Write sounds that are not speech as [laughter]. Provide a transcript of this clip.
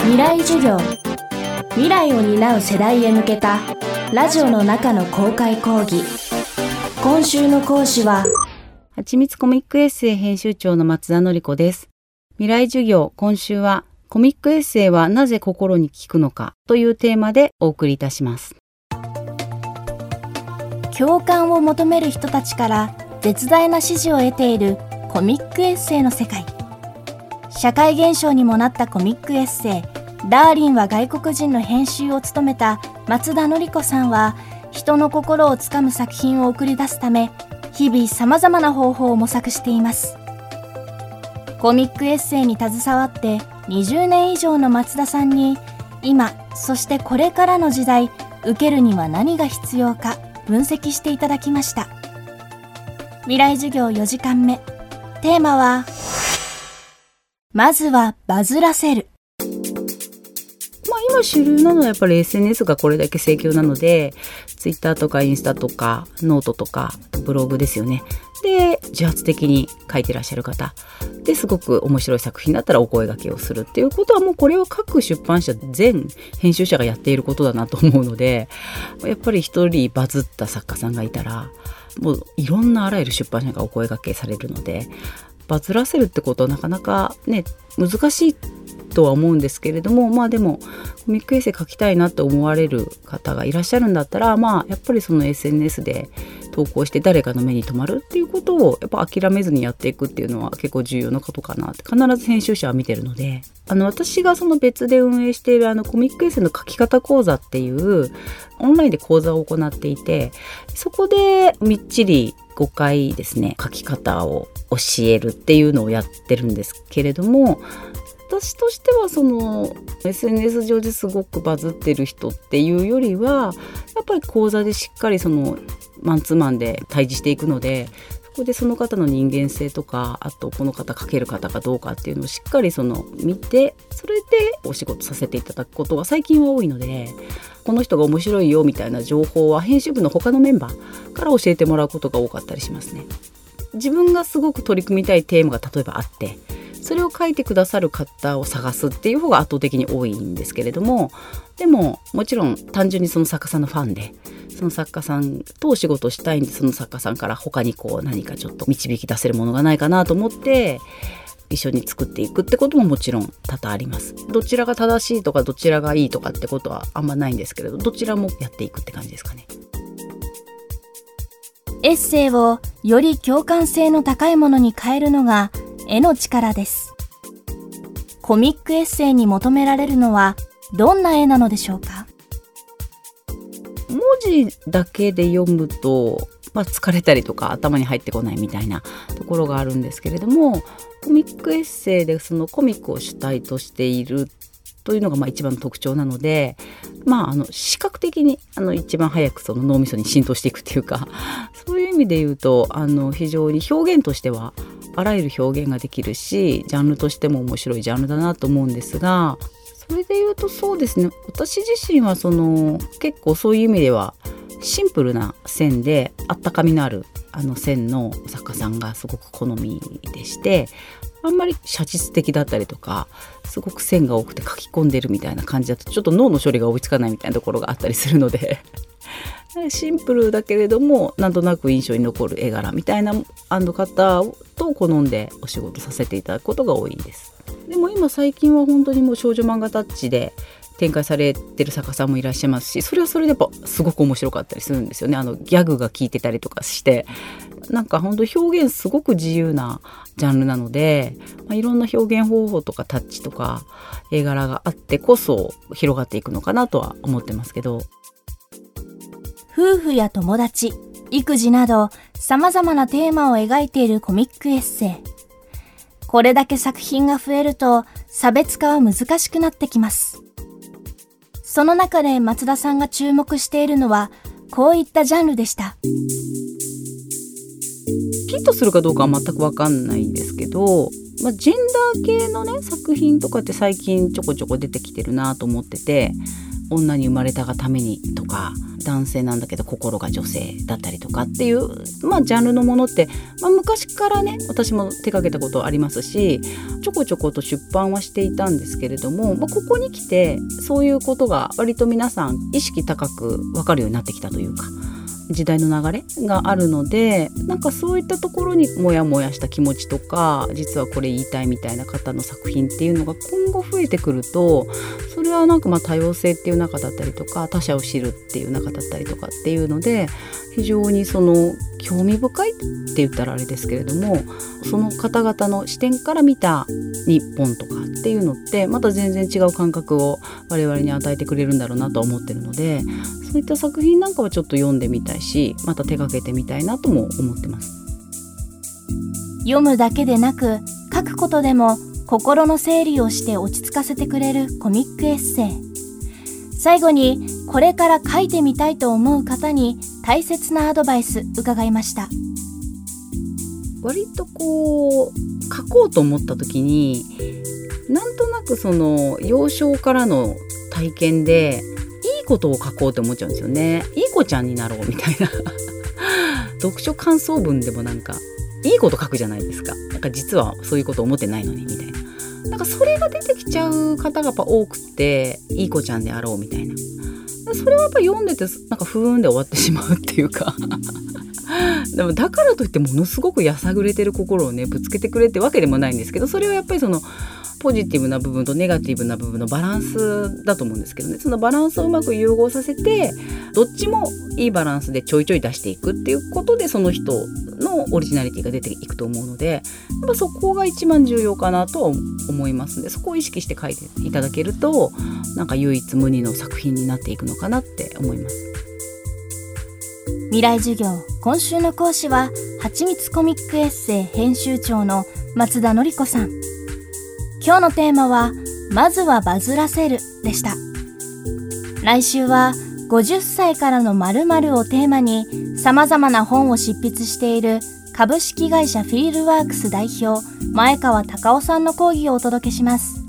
未来授業。未来を担う世代へ向けたラジオの中の公開講義。今週の講師ははちみつコミックエッセイ編集長の松田典子です。未来授業今週はコミックエッセイはなぜ心に効くのかというテーマでお送りいたします。共感を求める人たちから絶大な支持を得ているコミックエッセイの世界社会現象にもなったコミックエッセイ「ダーリンは外国人」の編集を務めた松田典子さんは人の心をつかむ作品を送り出すため日々さまざまな方法を模索しています。コミックエッセイに携わって20年以上の松田さんに今そしてこれからの時代受けるには何が必要か分析していただきました。未来授業4時間目。テーマはまずはバズらせる。まあ今主流なのはやっぱり SNS がこれだけ盛況なので Twitter とかインスタとかノートとかブログですよね。で自発的に書いてらっしゃる方ですごく面白い作品だったらお声がけをするっていうことはもうこれは各出版社全編集者がやっていることだなと思うのでやっぱり一人バズった作家さんがいたらもういろんなあらゆる出版社がお声がけされるのでバズらせるってことはなかなかね難しいとは思うんですけれどもまあでもコミックエッセイ書きたいなって思われる方がいらっしゃるんだったらまあやっぱりその SNS で投稿して誰かの目に留まるっていうことをやっぱ諦めずにやっていくっていうのは結構重要なことかなって必ず編集者は見てるので。あの私がその別で運営しているあのコミックエッセイの書き方講座っていうオンラインで講座を行っていてそこでみっちり5回ですね書き方を教えるっていうのをやってるんですけれども私としてはその SNS 上ですごくバズってる人っていうよりはやっぱり講座でしっかりそのマンツーマンで対峙していくのでそこでその方の人間性とかあとこの方書ける方かどうかっていうのをしっかりその見てそれでお仕事させていただくことが最近は多いのでこの人が面白いよみたいな情報は編集部の他のメンバーから教えてもらうことが多かったりしますね。自分がすごく取り組みたいテーマが例えばあってそれを書いてくださる方を探すっていう方が圧倒的に多いんですけれどもでももちろん単純にその作家さんのファンでその作家さんとお仕事したいんでその作家さんから他にこう何かちょっと導き出せるものがないかなと思って一緒に作っていくってことももちろん多々あります。どちらが正しいとかどちらがいいとかってことはあんまないんですけれどどちらもやっていくって感じですかね。エッセイをより共感性の高いものに変えるのが絵の力です。コミックエッセイに求められるのはどんな絵なのでしょうか？文字だけで読むと、まあ、疲れたりとか頭に入ってこないみたいなところがあるんですけれどもコミックエッセイでそのコミックを主体としているというのがまあ一番の特徴なので、まあ、あの視覚的にあの一番早くその脳みそに浸透していくっていうかそういう意味で言うとあの非常に表現としてはあらゆる表現ができるしジャンルとしても面白いジャンルだなと思うんですがそれで言うとそうですね。私自身はその結構そういう意味ではシンプルな線であったかみのあるあの線の作家さんがすごく好みでしてあんまり写実的だったりとかすごく線が多くて書き込んでるみたいな感じだとちょっと脳の処理が追いつかないみたいなところがあったりするので [laughs] シンプルだけれどもなんとなく印象に残る絵柄みたいな方と好んでお仕事させていただくことが多いんです。でも今最近は本当にもう少女漫画タッチで展開されてる作家さんもいらっしゃいますしそれはそれでやっぱすごく面白かったりするんですよね。あのギャグが効いてたりとかして。なんか本当表現すごく自由なジャンルなので、まあ、いろんな表現方法とかタッチとか絵柄があってこそ広がっていくのかなとは思ってますけど。夫婦や友達育児など様々なテーマを描いているコミックエッセイ。これだけ作品が増えると差別化は難しくなってきます。その中で松田さんが注目しているのはこういったジャンルでした。ヒットするかどうかは全く分かんないんですけど、まあ、ジェンダー系のね作品とかって最近ちょこちょこ出てきてるなと思ってて女に生まれたがためにとか男性なんだけど心が女性だったりとかっていう、まあ、ジャンルのものって、まあ、昔からね私も手掛けたことありますしちょこちょこと出版はしていたんですけれども、まあ、ここに来てそういうことが割と皆さん意識高く分かるようになってきたというか。時代の流れがあるのでなんかそういったところにモヤモヤした気持ちとか実はこれ言いたいみたいな方の作品っていうのが今後増えてくるとそれはなんかま多様性っていう中だったりとか他者を知るっていう中だったりとかっていうので非常にその興味深いって言ったらあれですけれどもその方々の視点から見た日本とかっていうのってまた全然違う感覚を我々に与えてくれるんだろうなと思ってるのでそういった作品なんかはちょっと読んでみたいしまた手がけてみたいなとも思ってます。読むだけでなく書くことでも心の整理をして落ち着かせてくれるコミックエッセイ。最後にこれから書いてみたいと思う方に大切なアドバイス伺いました。割とこう書こうと思った時になんとなくその幼少からの体験でいいことを書こうって思っちゃうんですよね。いい子ちゃんになろうみたいな。[laughs] 読書感想文でもなんかいいこと書くじゃないですか。なんか実はそういうこと思ってないのにみたいな。なんかそれが出てきちゃう方がやっぱ多くていい子ちゃんであろうみたいな。それはやっぱ読んでてなんか不運で終わってしまうっていうか。[laughs] でもだからといってものすごくやさぐれてる心をねぶつけてくれってわけでもないんですけどそれはやっぱりそのポジティブな部分とネガティブな部分のバランスだと思うんですけどね。そのバランスをうまく融合させてどっちもいいバランスでちょいちょい出していくっていうことでその人のオリジナリティが出ていくと思うのでやっぱそこが一番重要かなと思いますんでそこを意識して書いていただけるとなんか唯一無二の作品になっていくのかなって思います。未来授業今週の講師ははちみつコミックエッセイ編集長の松田典子さん。今日のテーマはまずはバズらせるでした。来週は50歳からの〇〇をテーマに様々な本を執筆している株式会社フィールワークス代表前川隆夫さんの講義をお届けします。